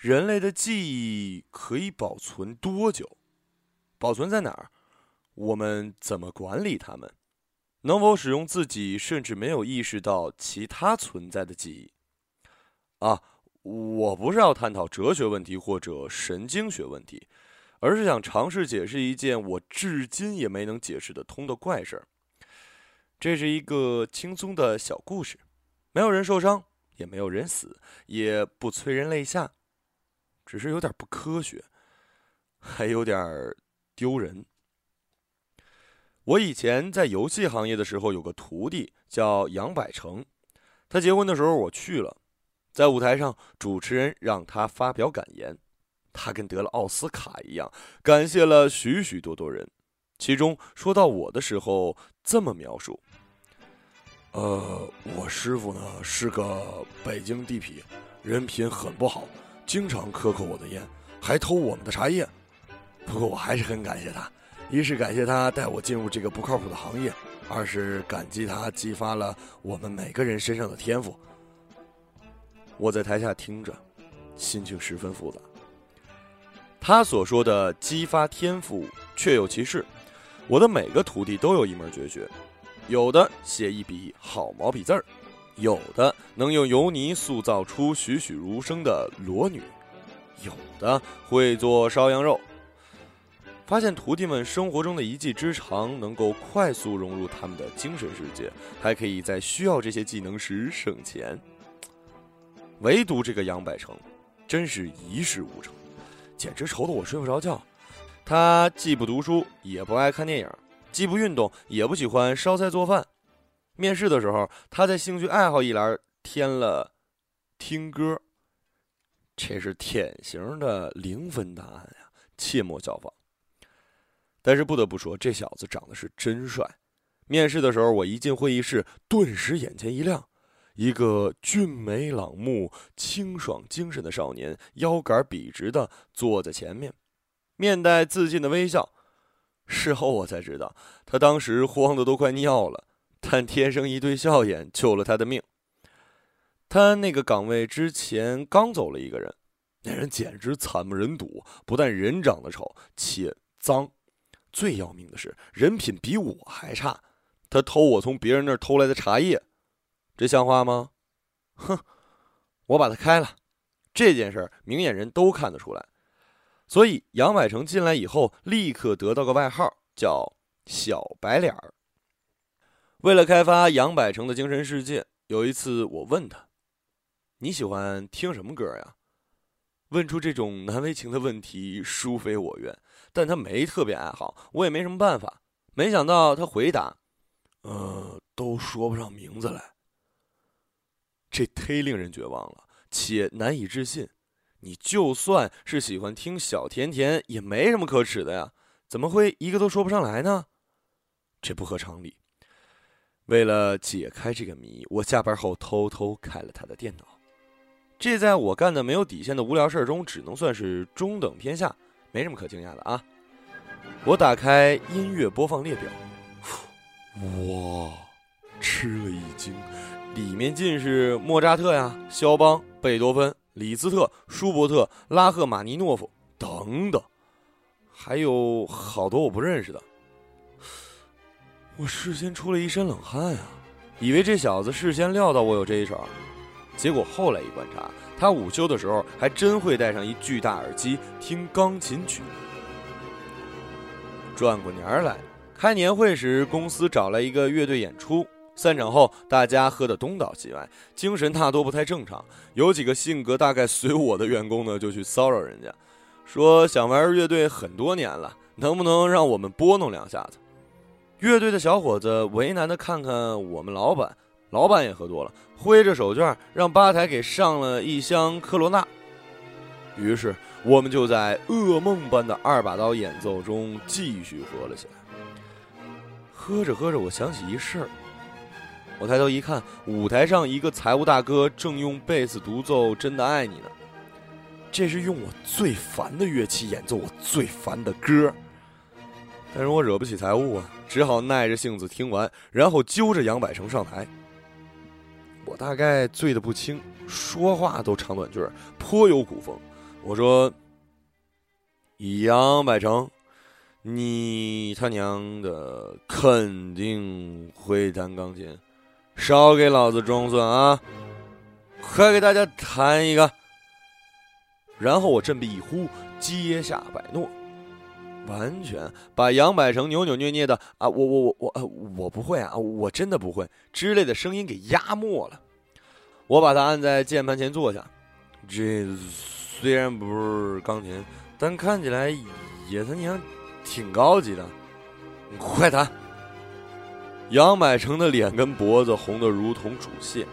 人类的记忆可以保存多久？保存在哪儿？我们怎么管理它们？能否使用自己甚至没有意识到其他存在的记忆？啊，我不是要探讨哲学问题或者神经学问题，而是想尝试解释一件我至今也没能解释得通的怪事儿。这是一个轻松的小故事，没有人受伤，也没有人死，也不催人泪下。只是有点不科学，还有点丢人。我以前在游戏行业的时候，有个徒弟叫杨百成，他结婚的时候我去了，在舞台上，主持人让他发表感言，他跟得了奥斯卡一样，感谢了许许多多人。其中说到我的时候，这么描述：“呃，我师傅呢是个北京地痞，人品很不好。”经常克扣我的烟，还偷我们的茶叶。不过我还是很感谢他，一是感谢他带我进入这个不靠谱的行业，二是感激他激发了我们每个人身上的天赋。我在台下听着，心情十分复杂。他所说的激发天赋确有其事，我的每个徒弟都有一门绝学，有的写一笔好毛笔字儿。有的能用油泥塑造出栩栩如生的裸女，有的会做烧羊肉。发现徒弟们生活中的一技之长，能够快速融入他们的精神世界，还可以在需要这些技能时省钱。唯独这个杨百成，真是一事无成，简直愁得我睡不着觉。他既不读书，也不爱看电影，既不运动，也不喜欢烧菜做饭。面试的时候，他在兴趣爱好一栏添了听歌，这是典型的零分答案呀，切莫效仿。但是不得不说，这小子长得是真帅。面试的时候，我一进会议室，顿时眼前一亮，一个俊美朗目、清爽精神的少年，腰杆笔直的坐在前面，面带自信的微笑。事后我才知道，他当时慌得都快尿了。但天生一对笑眼救了他的命。他那个岗位之前刚走了一个人，那人简直惨不忍睹，不但人长得丑，且脏，最要命的是人品比我还差。他偷我从别人那儿偷来的茶叶，这像话吗？哼！我把他开了。这件事明眼人都看得出来，所以杨百成进来以后，立刻得到个外号，叫“小白脸儿”。为了开发杨百成的精神世界，有一次我问他：“你喜欢听什么歌呀？”问出这种难为情的问题，殊非我愿，但他没特别爱好，我也没什么办法。没想到他回答：“呃，都说不上名字来。”这忒令人绝望了，且难以置信。你就算是喜欢听小甜甜，也没什么可耻的呀，怎么会一个都说不上来呢？这不合常理。为了解开这个谜，我下班后偷偷开了他的电脑。这在我干的没有底线的无聊事儿中，只能算是中等偏下，没什么可惊讶的啊。我打开音乐播放列表，哇，吃了一惊，里面尽是莫扎特呀、肖邦、贝多芬、李斯特、舒伯特、拉赫玛尼诺夫等等，还有好多我不认识的。我事先出了一身冷汗啊，以为这小子事先料到我有这一手，结果后来一观察，他午休的时候还真会戴上一巨大耳机听钢琴曲。转过年来，开年会时，公司找来一个乐队演出，散场后大家喝得东倒西歪，精神大多不太正常。有几个性格大概随我的员工呢，就去骚扰人家，说想玩乐队很多年了，能不能让我们拨弄两下子？乐队的小伙子为难的看看我们老板，老板也喝多了，挥着手绢让吧台给上了一箱科罗娜。于是我们就在噩梦般的二把刀演奏中继续喝了起来。喝着喝着，我想起一事。我抬头一看，舞台上一个财务大哥正用贝斯独奏《真的爱你》呢。这是用我最烦的乐器演奏我最烦的歌。但是我惹不起财务啊，只好耐着性子听完，然后揪着杨百成上台。我大概醉得不轻，说话都长短句，颇有古风。我说：“杨百成，你他娘的肯定会弹钢琴，少给老子装蒜啊！快给大家弹一个。”然后我振臂一呼，接下百诺。完全把杨百成扭扭捏捏的啊，我我我我我不会啊，我真的不会之类的声音给压没了。我把他按在键盘前坐下，这虽然不是钢琴，但看起来也他娘挺高级的。快弹！杨百成的脸跟脖子红的如同煮蟹。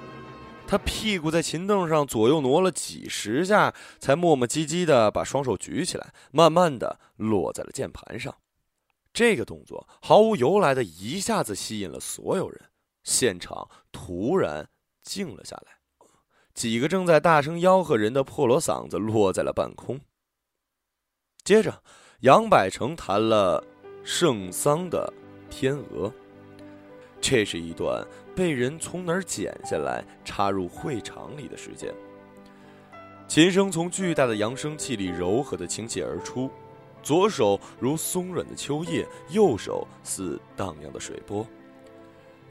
他屁股在琴凳上左右挪了几十下，才磨磨唧唧的把双手举起来，慢慢的落在了键盘上。这个动作毫无由来的一下子吸引了所有人，现场突然静了下来。几个正在大声吆喝人的破锣嗓子落在了半空。接着，杨百成弹了圣桑的《天鹅》。这是一段被人从哪儿剪下来插入会场里的时间。琴声从巨大的扬声器里柔和的倾泻而出，左手如松软的秋叶，右手似荡漾的水波。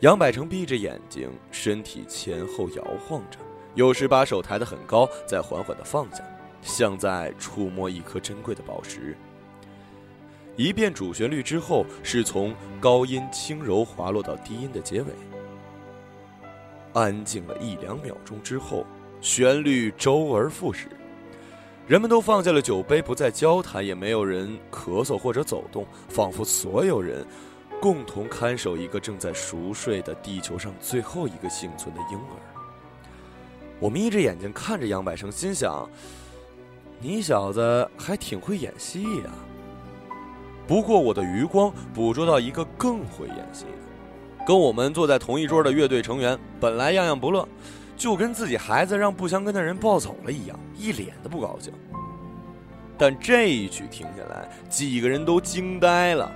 杨百成闭着眼睛，身体前后摇晃着，有时把手抬得很高，再缓缓地放下，像在触摸一颗珍贵的宝石。一遍主旋律之后，是从高音轻柔滑落到低音的结尾。安静了一两秒钟之后，旋律周而复始，人们都放下了酒杯，不再交谈，也没有人咳嗽或者走动，仿佛所有人共同看守一个正在熟睡的地球上最后一个幸存的婴儿。我眯着眼睛看着杨百成，心想：你小子还挺会演戏呀。不过，我的余光捕捉到一个更会演戏的，跟我们坐在同一桌的乐队成员，本来样样不乐，就跟自己孩子让不相跟的人抱走了一样，一脸的不高兴。但这一曲听下来，几个人都惊呆了，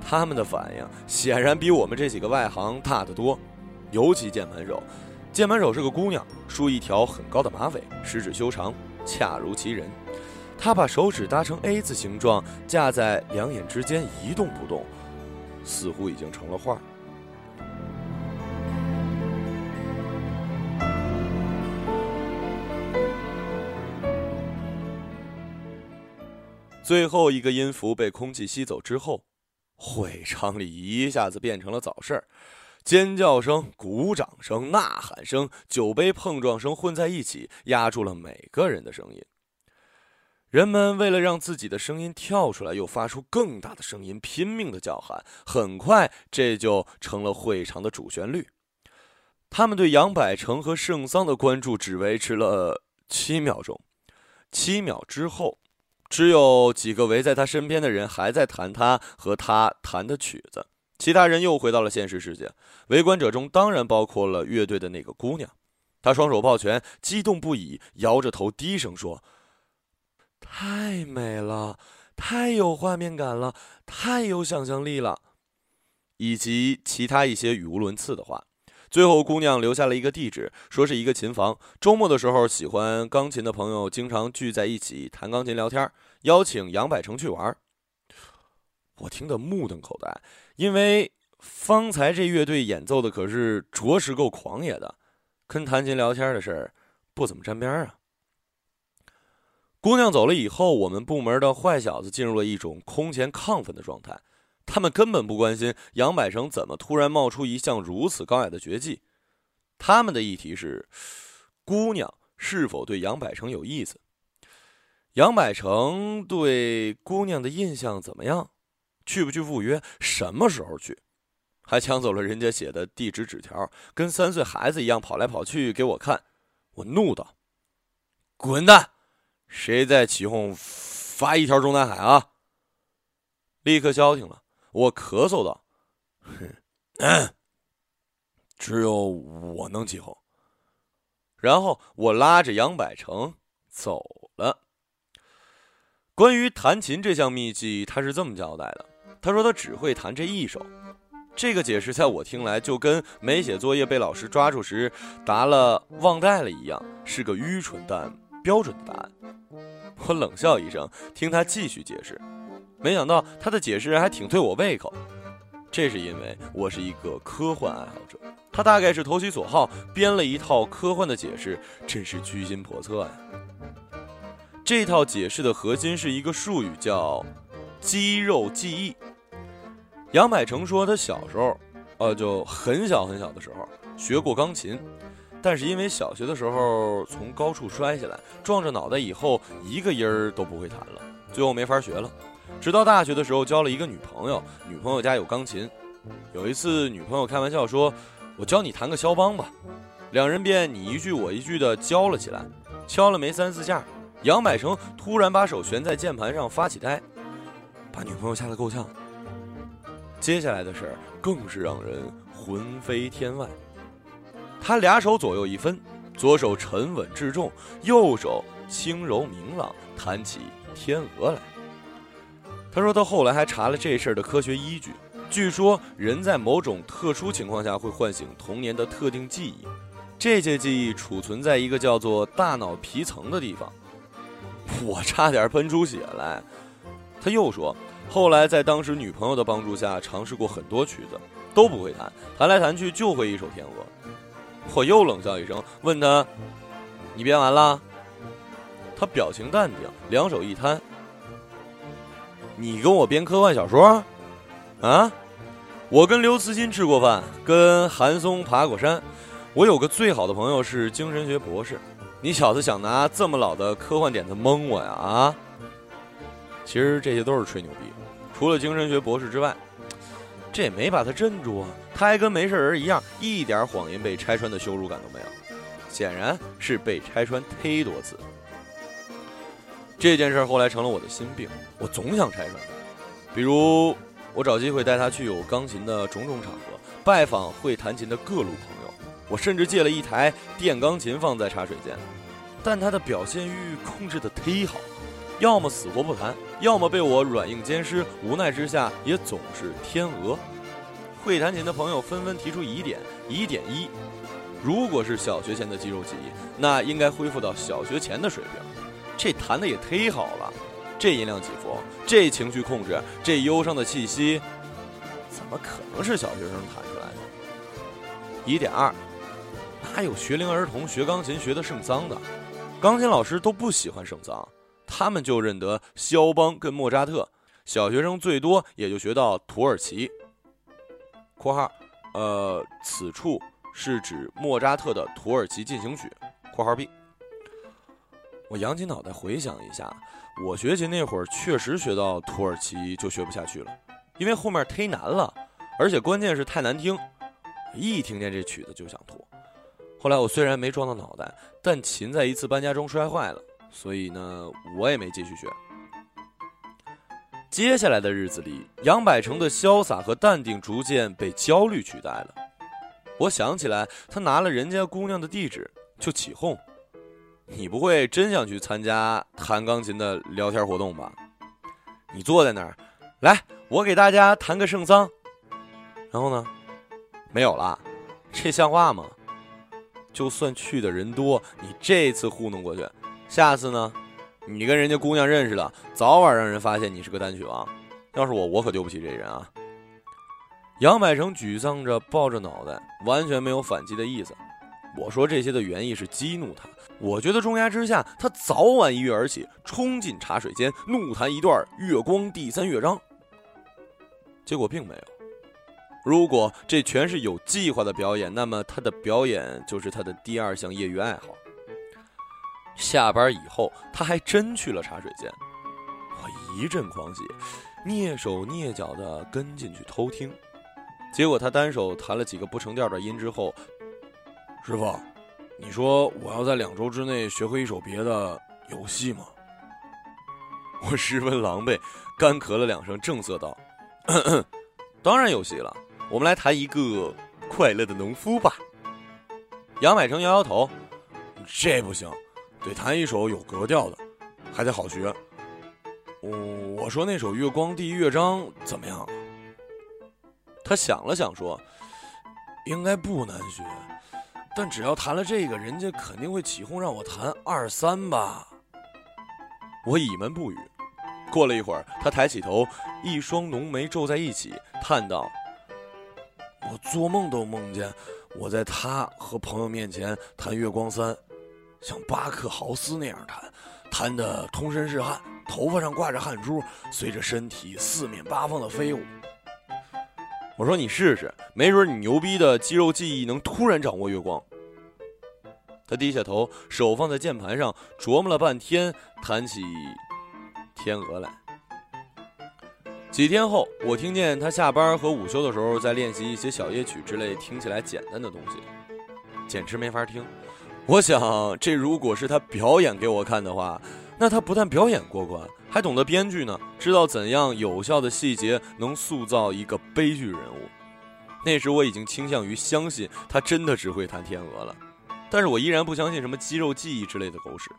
他们的反应显然比我们这几个外行大得多，尤其键盘手，键盘手是个姑娘，梳一条很高的马尾，十指修长，恰如其人。他把手指搭成 A 字形状，架在两眼之间一动不动，似乎已经成了画。最后一个音符被空气吸走之后，会场里一下子变成了早市儿，尖叫声、鼓掌声、呐喊声、酒杯碰撞声混在一起，压住了每个人的声音。人们为了让自己的声音跳出来，又发出更大的声音，拼命的叫喊。很快，这就成了会场的主旋律。他们对杨百成和圣桑的关注只维持了七秒钟。七秒之后，只有几个围在他身边的人还在弹他和他弹的曲子，其他人又回到了现实世界。围观者中当然包括了乐队的那个姑娘，她双手抱拳，激动不已，摇着头低声说。太美了，太有画面感了，太有想象力了，以及其他一些语无伦次的话。最后，姑娘留下了一个地址，说是一个琴房。周末的时候，喜欢钢琴的朋友经常聚在一起弹钢琴聊天儿，邀请杨百成去玩。我听得目瞪口呆，因为方才这乐队演奏的可是着实够狂野的，跟弹琴聊天的事儿不怎么沾边啊。姑娘走了以后，我们部门的坏小子进入了一种空前亢奋的状态。他们根本不关心杨百成怎么突然冒出一项如此高雅的绝技，他们的议题是：姑娘是否对杨百成有意思？杨百成对姑娘的印象怎么样？去不去赴约？什么时候去？还抢走了人家写的地址纸条，跟三岁孩子一样跑来跑去给我看。我怒道：“滚蛋！”谁在起哄发一条中南海啊？立刻消停了。我咳嗽道：“哼，只有我能起哄。”然后我拉着杨百成走。关于弹琴这项秘技，他是这么交代的：他说他只会弹这一首。这个解释在我听来，就跟没写作业被老师抓住时答了忘带了一样，是个愚蠢但标准的答案。我冷笑一声，听他继续解释。没想到他的解释还挺对我胃口。这是因为我是一个科幻爱好者，他大概是投其所好，编了一套科幻的解释，真是居心叵测呀。这套解释的核心是一个术语，叫肌肉记忆。杨百成说，他小时候，呃，就很小很小的时候学过钢琴，但是因为小学的时候从高处摔下来，撞着脑袋以后，一个音儿都不会弹了，最后没法学了。直到 大学的时候交了一个女朋友，女朋友家有钢琴。有一次，女朋友开玩笑说：“我教你弹个肖邦吧。”两人便你一句我一句的教了起来。敲了没三四下，杨百成突然把手悬在键盘上发起呆，把女朋友吓得够呛。接下来的事儿更是让人魂飞天外。他俩手左右一分，左手沉稳至重，右手轻柔明朗，弹起《天鹅》来。他说他后来还查了这事儿的科学依据，据说人在某种特殊情况下会唤醒童年的特定记忆，这些记忆储存在一个叫做大脑皮层的地方。我差点喷出血来。他又说，后来在当时女朋友的帮助下尝试过很多曲子，都不会弹，弹来弹去就会一首《天鹅》。我又冷笑一声，问他：“你编完了？”他表情淡定，两手一摊。你跟我编科幻小说，啊？我跟刘慈欣吃过饭，跟韩松爬过山。我有个最好的朋友是精神学博士。你小子想拿这么老的科幻点子蒙我呀？啊？其实这些都是吹牛逼。除了精神学博士之外，这也没把他镇住啊。他还跟没事人一样，一点谎言被拆穿的羞辱感都没有。显然是被拆穿忒多次。这件事后来成了我的心病，我总想拆穿他。比如，我找机会带他去有钢琴的种种场合，拜访会弹琴的各路朋友。我甚至借了一台电钢琴放在茶水间，但他的表现欲控制的忒好，要么死活不弹，要么被我软硬兼施。无奈之下，也总是天鹅。会弹琴的朋友纷纷提出疑点：疑点一，如果是小学前的肌肉记忆，那应该恢复到小学前的水平。这弹的也忒好了，这音量起伏，这情绪控制，这忧伤的气息，怎么可能是小学生弹出来的？疑点二，哪有学龄儿童学钢琴学的圣桑的？钢琴老师都不喜欢圣桑，他们就认得肖邦跟莫扎特，小学生最多也就学到土耳其。（括号）呃，此处是指莫扎特的《土耳其进行曲》。（括号 B）。我扬起脑袋回想一下，我学琴那会儿确实学到土耳其就学不下去了，因为后面忒难了，而且关键是太难听，一听见这曲子就想吐。后来我虽然没撞到脑袋，但琴在一次搬家中摔坏了，所以呢，我也没继续学。接下来的日子里，杨百成的潇洒和淡定逐渐被焦虑取代了。我想起来，他拿了人家姑娘的地址就起哄。你不会真想去参加弹钢琴的聊天活动吧？你坐在那儿，来，我给大家弹个圣桑。然后呢？没有了，这像话吗？就算去的人多，你这次糊弄过去，下次呢？你跟人家姑娘认识了，早晚让人发现你是个单曲王。要是我，我可丢不起这人啊。杨百成沮丧着，抱着脑袋，完全没有反击的意思。我说这些的原意是激怒他。我觉得重压之下，他早晚一跃而起，冲进茶水间，怒弹一段《月光第三乐章》。结果并没有。如果这全是有计划的表演，那么他的表演就是他的第二项业余爱好。下班以后，他还真去了茶水间。我一阵狂喜，蹑手蹑脚的跟进去偷听。结果他单手弹了几个不成调的音之后。师傅，你说我要在两周之内学会一首别的游戏吗？我十分狼狈，干咳了两声，正色道：“咳 咳当然有戏了，我们来谈一个快乐的农夫吧。”杨百成摇摇头：“这不行，得弹一首有格调的，还得好学。”我我说那首《月光第一乐章》怎么样？他想了想说：“应该不难学。”但只要弹了这个，人家肯定会起哄让我弹二三吧。我倚门不语。过了一会儿，他抬起头，一双浓眉皱在一起，叹道：“我做梦都梦见我在他和朋友面前弹《月光三》，像巴克豪斯那样弹，弹得通身是汗，头发上挂着汗珠，随着身体四面八方的飞舞。”我说：“你试试，没准你牛逼的肌肉记忆能突然掌握月光。”他低下头，手放在键盘上，琢磨了半天，弹起。天鹅来。几天后，我听见他下班和午休的时候在练习一些小夜曲之类听起来简单的东西，简直没法听。我想，这如果是他表演给我看的话，那他不但表演过关，还懂得编剧呢，知道怎样有效的细节能塑造一个悲剧人物。那时我已经倾向于相信他真的只会弹天鹅了，但是我依然不相信什么肌肉记忆之类的狗屎。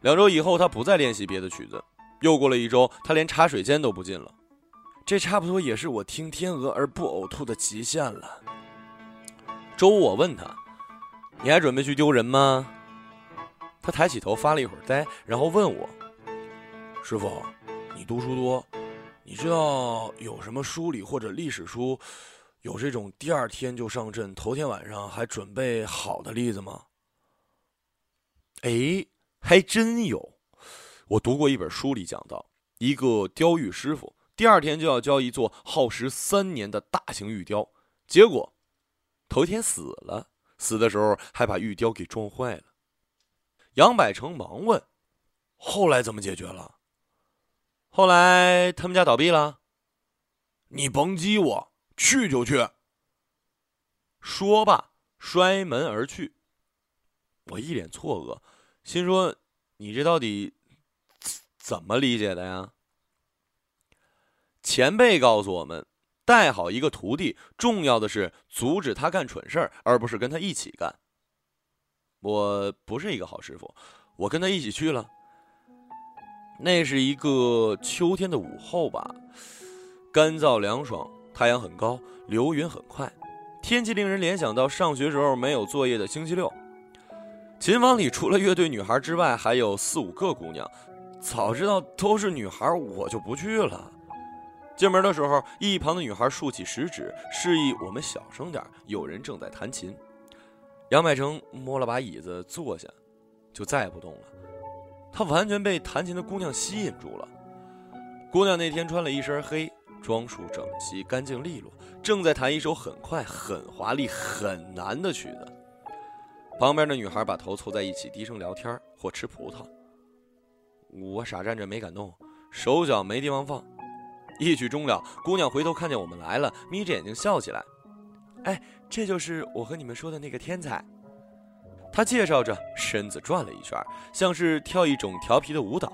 两周以后，他不再练习别的曲子。又过了一周，他连茶水间都不进了。这差不多也是我听天鹅而不呕吐的极限了。周五，我问他：“你还准备去丢人吗？”他抬起头发了一会儿呆，然后问我：“师傅，你读书多，你知道有什么书里或者历史书有这种第二天就上阵，头天晚上还准备好的例子吗？”哎。还真有，我读过一本书里讲到，一个雕玉师傅第二天就要交一座耗时三年的大型玉雕，结果头一天死了，死的时候还把玉雕给撞坏了。杨百成忙问：“后来怎么解决了？”后来他们家倒闭了。你甭激我，去就去。说罢摔门而去。我一脸错愕。心说：“你这到底怎么理解的呀？”前辈告诉我们，带好一个徒弟，重要的是阻止他干蠢事儿，而不是跟他一起干。我不是一个好师傅，我跟他一起去了。那是一个秋天的午后吧，干燥凉爽，太阳很高，流云很快，天气令人联想到上学时候没有作业的星期六。琴房里除了乐队女孩之外，还有四五个姑娘。早知道都是女孩，我就不去了。进门的时候，一旁的女孩竖起食指，示意我们小声点，有人正在弹琴。杨百成摸了把椅子坐下，就再也不动了。他完全被弹琴的姑娘吸引住了。姑娘那天穿了一身黑，装束整齐、干净利落，正在弹一首很快、很华丽、很难的曲子。旁边的女孩把头凑在一起，低声聊天或吃葡萄。我傻站着没敢动，手脚没地方放。一曲终了，姑娘回头看见我们来了，眯着眼睛笑起来。哎，这就是我和你们说的那个天才。她介绍着，身子转了一圈，像是跳一种调皮的舞蹈。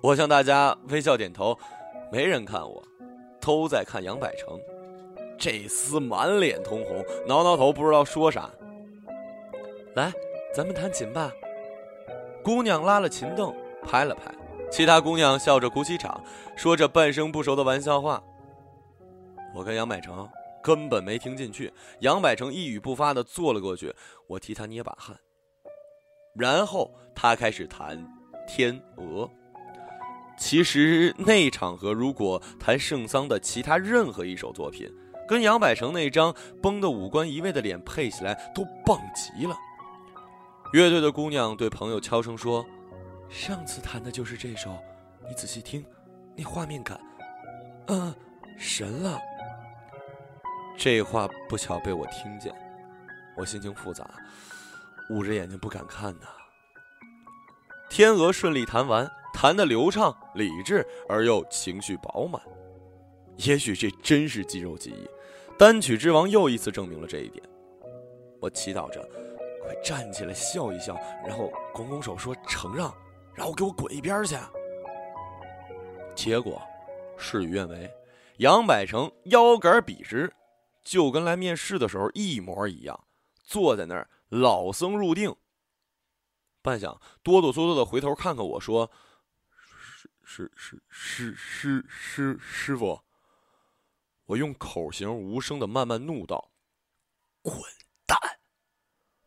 我向大家微笑点头，没人看我，都在看杨百成。这厮满脸通红，挠挠头，不知道说啥。来，咱们弹琴吧。姑娘拉了琴凳，拍了拍。其他姑娘笑着鼓起掌，说着半生不熟的玩笑话。我跟杨百成根本没听进去。杨百成一语不发地坐了过去，我替他捏把汗。然后他开始弹《天鹅》。其实那场合，如果弹圣桑的其他任何一首作品，跟杨百成那张绷得五官移位的脸配起来，都棒极了。乐队的姑娘对朋友悄声说：“上次弹的就是这首，你仔细听，那画面感，嗯，神了。”这话不巧被我听见，我心情复杂，捂着眼睛不敢看呐。天鹅顺利弹完，弹得流畅、理智而又情绪饱满。也许这真是肌肉记忆，单曲之王又一次证明了这一点。我祈祷着。快站起来笑一笑，然后拱拱手说承让，然后给我滚一边去。结果事与愿违，杨百成腰杆笔直，就跟来面试的时候一模一样，坐在那儿老僧入定。半晌，哆哆嗦嗦的回头看看我说：“师师师师师师师傅。”我用口型无声的慢慢怒道：“滚蛋！”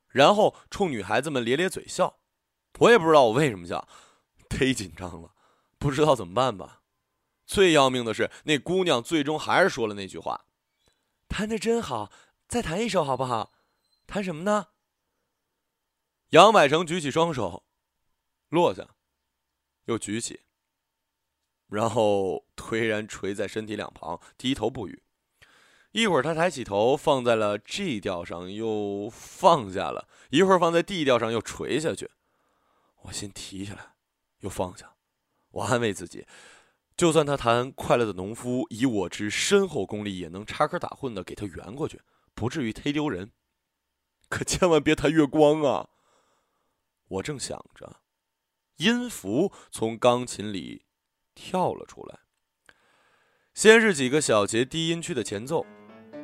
然后冲女孩子们咧咧嘴笑，我也不知道我为什么笑，忒紧张了，不知道怎么办吧。最要命的是，那姑娘最终还是说了那句话：“弹的真好，再弹一首好不好？弹什么呢？”杨百成举起双手，落下，又举起，然后颓然垂在身体两旁，低头不语。一会儿他抬起头，放在了 G 调上，又放下了；一会儿放在 D 调上，又垂下去。我心提起来，又放下。我安慰自己。就算他弹《快乐的农夫》，以我之深厚功力，也能插科打诨的给他圆过去，不至于忒丢人。可千万别弹月光啊！我正想着，音符从钢琴里跳了出来。先是几个小节低音区的前奏，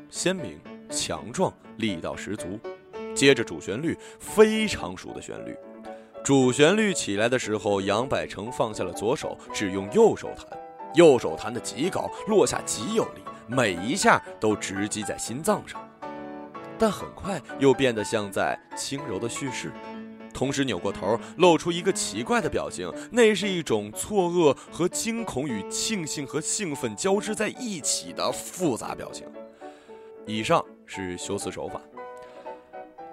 鲜明、强壮、力道十足。接着主旋律，非常熟的旋律。主旋律起来的时候，杨百成放下了左手，只用右手弹。右手弹得极高，落下极有力，每一下都直击在心脏上。但很快又变得像在轻柔的叙事，同时扭过头，露出一个奇怪的表情，那是一种错愕和惊恐与庆幸和兴奋交织在一起的复杂表情。以上是修辞手法。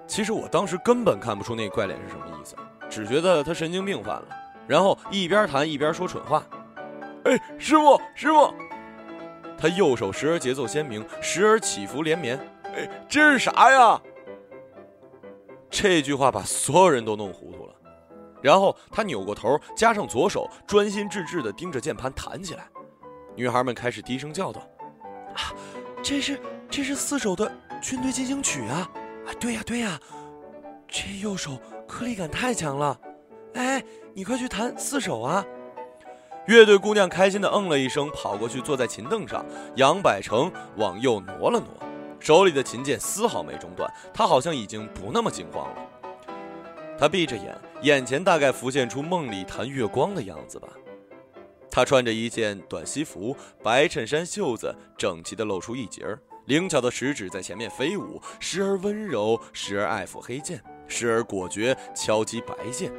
其实我当时根本看不出那怪脸是什么意思，只觉得他神经病犯了，然后一边弹一边说蠢话。哎，师傅，师傅！他右手时而节奏鲜明，时而起伏连绵。哎，这是啥呀？这句话把所有人都弄糊涂了。然后他扭过头，加上左手，专心致志地盯着键盘弹起来。女孩们开始低声叫道：“啊，这是这是四手的军队进行曲啊！啊，对呀对呀，这右手颗粒感太强了。哎，你快去弹四手啊！”乐队姑娘开心的嗯了一声，跑过去坐在琴凳上。杨百成往右挪了挪，手里的琴键丝毫没中断。他好像已经不那么惊慌了。他闭着眼，眼前大概浮现出梦里弹月光的样子吧。他穿着一件短西服，白衬衫袖子整齐地露出一截儿，灵巧的食指在前面飞舞，时而温柔，时而爱抚黑键，时而果决敲击白键。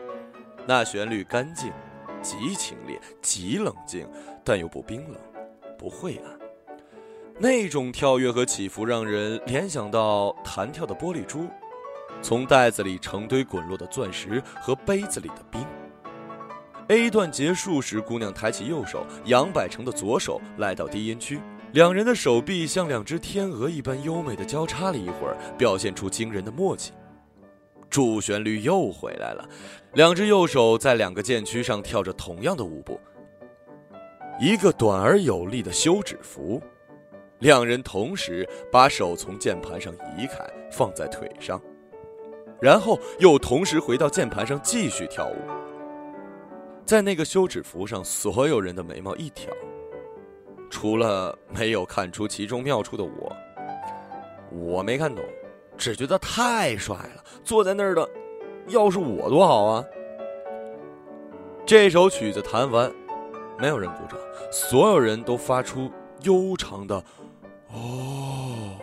那旋律干净。极清冽，极冷静，但又不冰冷，不晦暗。那种跳跃和起伏，让人联想到弹跳的玻璃珠，从袋子里成堆滚落的钻石和杯子里的冰。A 段结束时，姑娘抬起右手，杨百成的左手来到低音区，两人的手臂像两只天鹅一般优美的交叉了一会儿，表现出惊人的默契。主旋律又回来了，两只右手在两个键区上跳着同样的舞步，一个短而有力的休止符。两人同时把手从键盘上移开，放在腿上，然后又同时回到键盘上继续跳舞。在那个休止符上，所有人的眉毛一挑，除了没有看出其中妙处的我，我没看懂。只觉得太帅了，坐在那儿的，要是我多好啊！这首曲子弹完，没有人鼓掌，所有人都发出悠长的“哦”。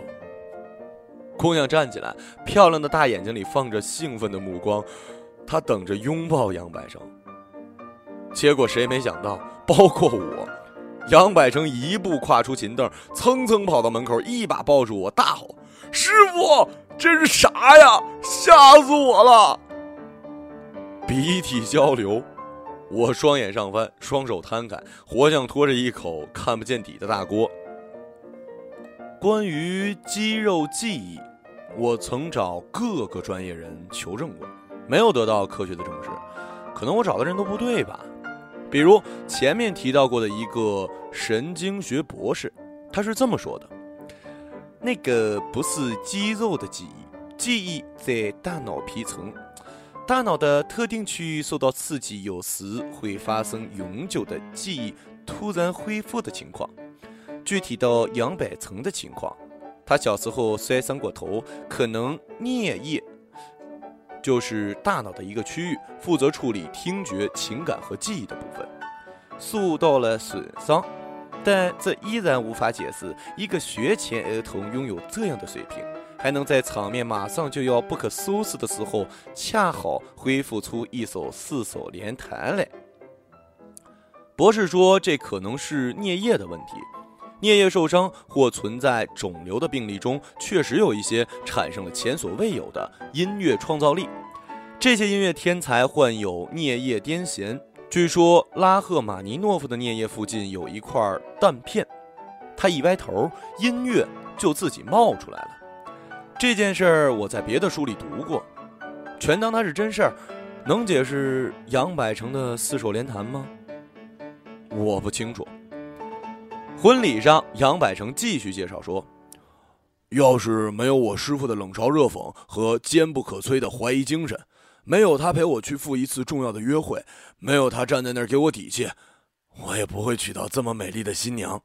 姑娘站起来，漂亮的大眼睛里放着兴奋的目光，她等着拥抱杨百成。结果谁没想到，包括我，杨百成一步跨出琴凳，蹭蹭跑到门口，一把抱住我，大吼：“师傅！”这是啥呀？吓死我了！鼻涕交流，我双眼上翻，双手摊开，活像拖着一口看不见底的大锅。关于肌肉记忆，我曾找各个专业人求证过，没有得到科学的证实。可能我找的人都不对吧？比如前面提到过的一个神经学博士，他是这么说的。那个不是肌肉的记忆，记忆在大脑皮层，大脑的特定区域受到刺激，有时会发生永久的记忆突然恢复的情况。具体到杨百成的情况，他小时候摔伤过头，可能颞叶就是大脑的一个区域，负责处理听觉、情感和记忆的部分，受到了损伤。但这依然无法解释一个学前儿童拥有这样的水平，还能在场面马上就要不可收拾的时候，恰好恢复出一首四手联弹来。博士说，这可能是颞叶的问题。颞叶受伤或存在肿瘤的病例中，确实有一些产生了前所未有的音乐创造力。这些音乐天才患有颞叶癫痫。据说拉赫玛尼诺夫的颞叶附近有一块弹片，他一歪头，音乐就自己冒出来了。这件事儿我在别的书里读过，全当它是真事儿。能解释杨百成的四手联弹吗？我不清楚。婚礼上，杨百成继续介绍说：“要是没有我师傅的冷嘲热讽和坚不可摧的怀疑精神，没有他陪我去赴一次重要的约会，没有他站在那儿给我底气，我也不会娶到这么美丽的新娘。”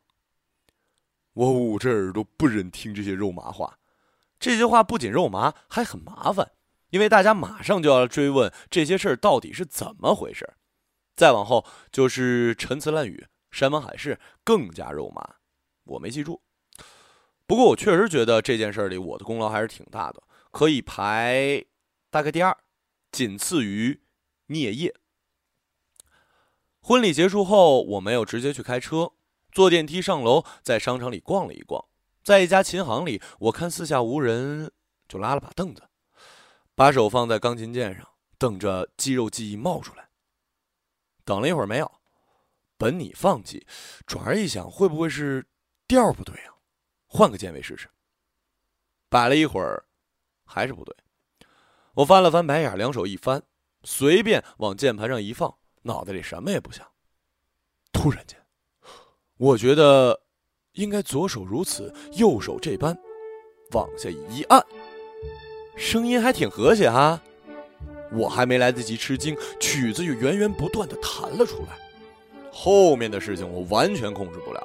我捂着耳朵不忍听这些肉麻话。这些话不仅肉麻，还很麻烦。因为大家马上就要追问这些事儿到底是怎么回事，再往后就是陈词滥语、山盟海誓，更加肉麻。我没记住，不过我确实觉得这件事里我的功劳还是挺大的，可以排大概第二，仅次于聂叶。婚礼结束后，我没有直接去开车，坐电梯上楼，在商场里逛了一逛，在一家琴行里，我看四下无人，就拉了把凳子。把手放在钢琴键上，等着肌肉记忆冒出来。等了一会儿没有，本拟放弃，转而一想，会不会是调不对啊？换个键位试试。摆了一会儿，还是不对。我翻了翻白眼，两手一翻，随便往键盘上一放，脑袋里什么也不想。突然间，我觉得应该左手如此，右手这般，往下一按。声音还挺和谐哈，我还没来得及吃惊，曲子就源源不断的弹了出来。后面的事情我完全控制不了，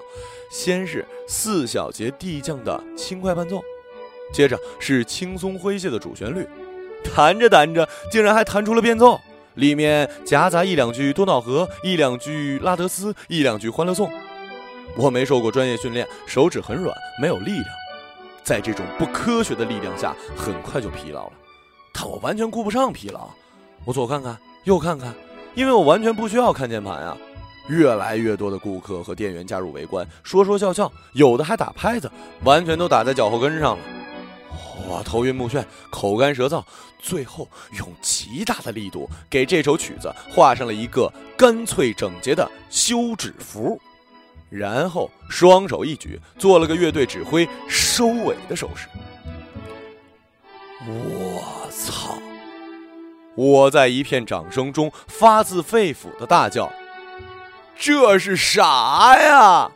先是四小节递降的轻快伴奏，接着是轻松诙谐的主旋律，弹着弹着竟然还弹出了变奏，里面夹杂一两句多瑙河，一两句拉德斯，一两句欢乐颂。我没受过专业训练，手指很软，没有力量。在这种不科学的力量下，很快就疲劳了。但我完全顾不上疲劳，我左看看，右看看，因为我完全不需要看键盘啊。越来越多的顾客和店员加入围观，说说笑笑，有的还打拍子，完全都打在脚后跟上了。我头晕目眩，口干舌燥，最后用极大的力度给这首曲子画上了一个干脆整洁的休止符。然后双手一举，做了个乐队指挥收尾的手势。我操！我在一片掌声中发自肺腑的大叫：“这是啥呀？”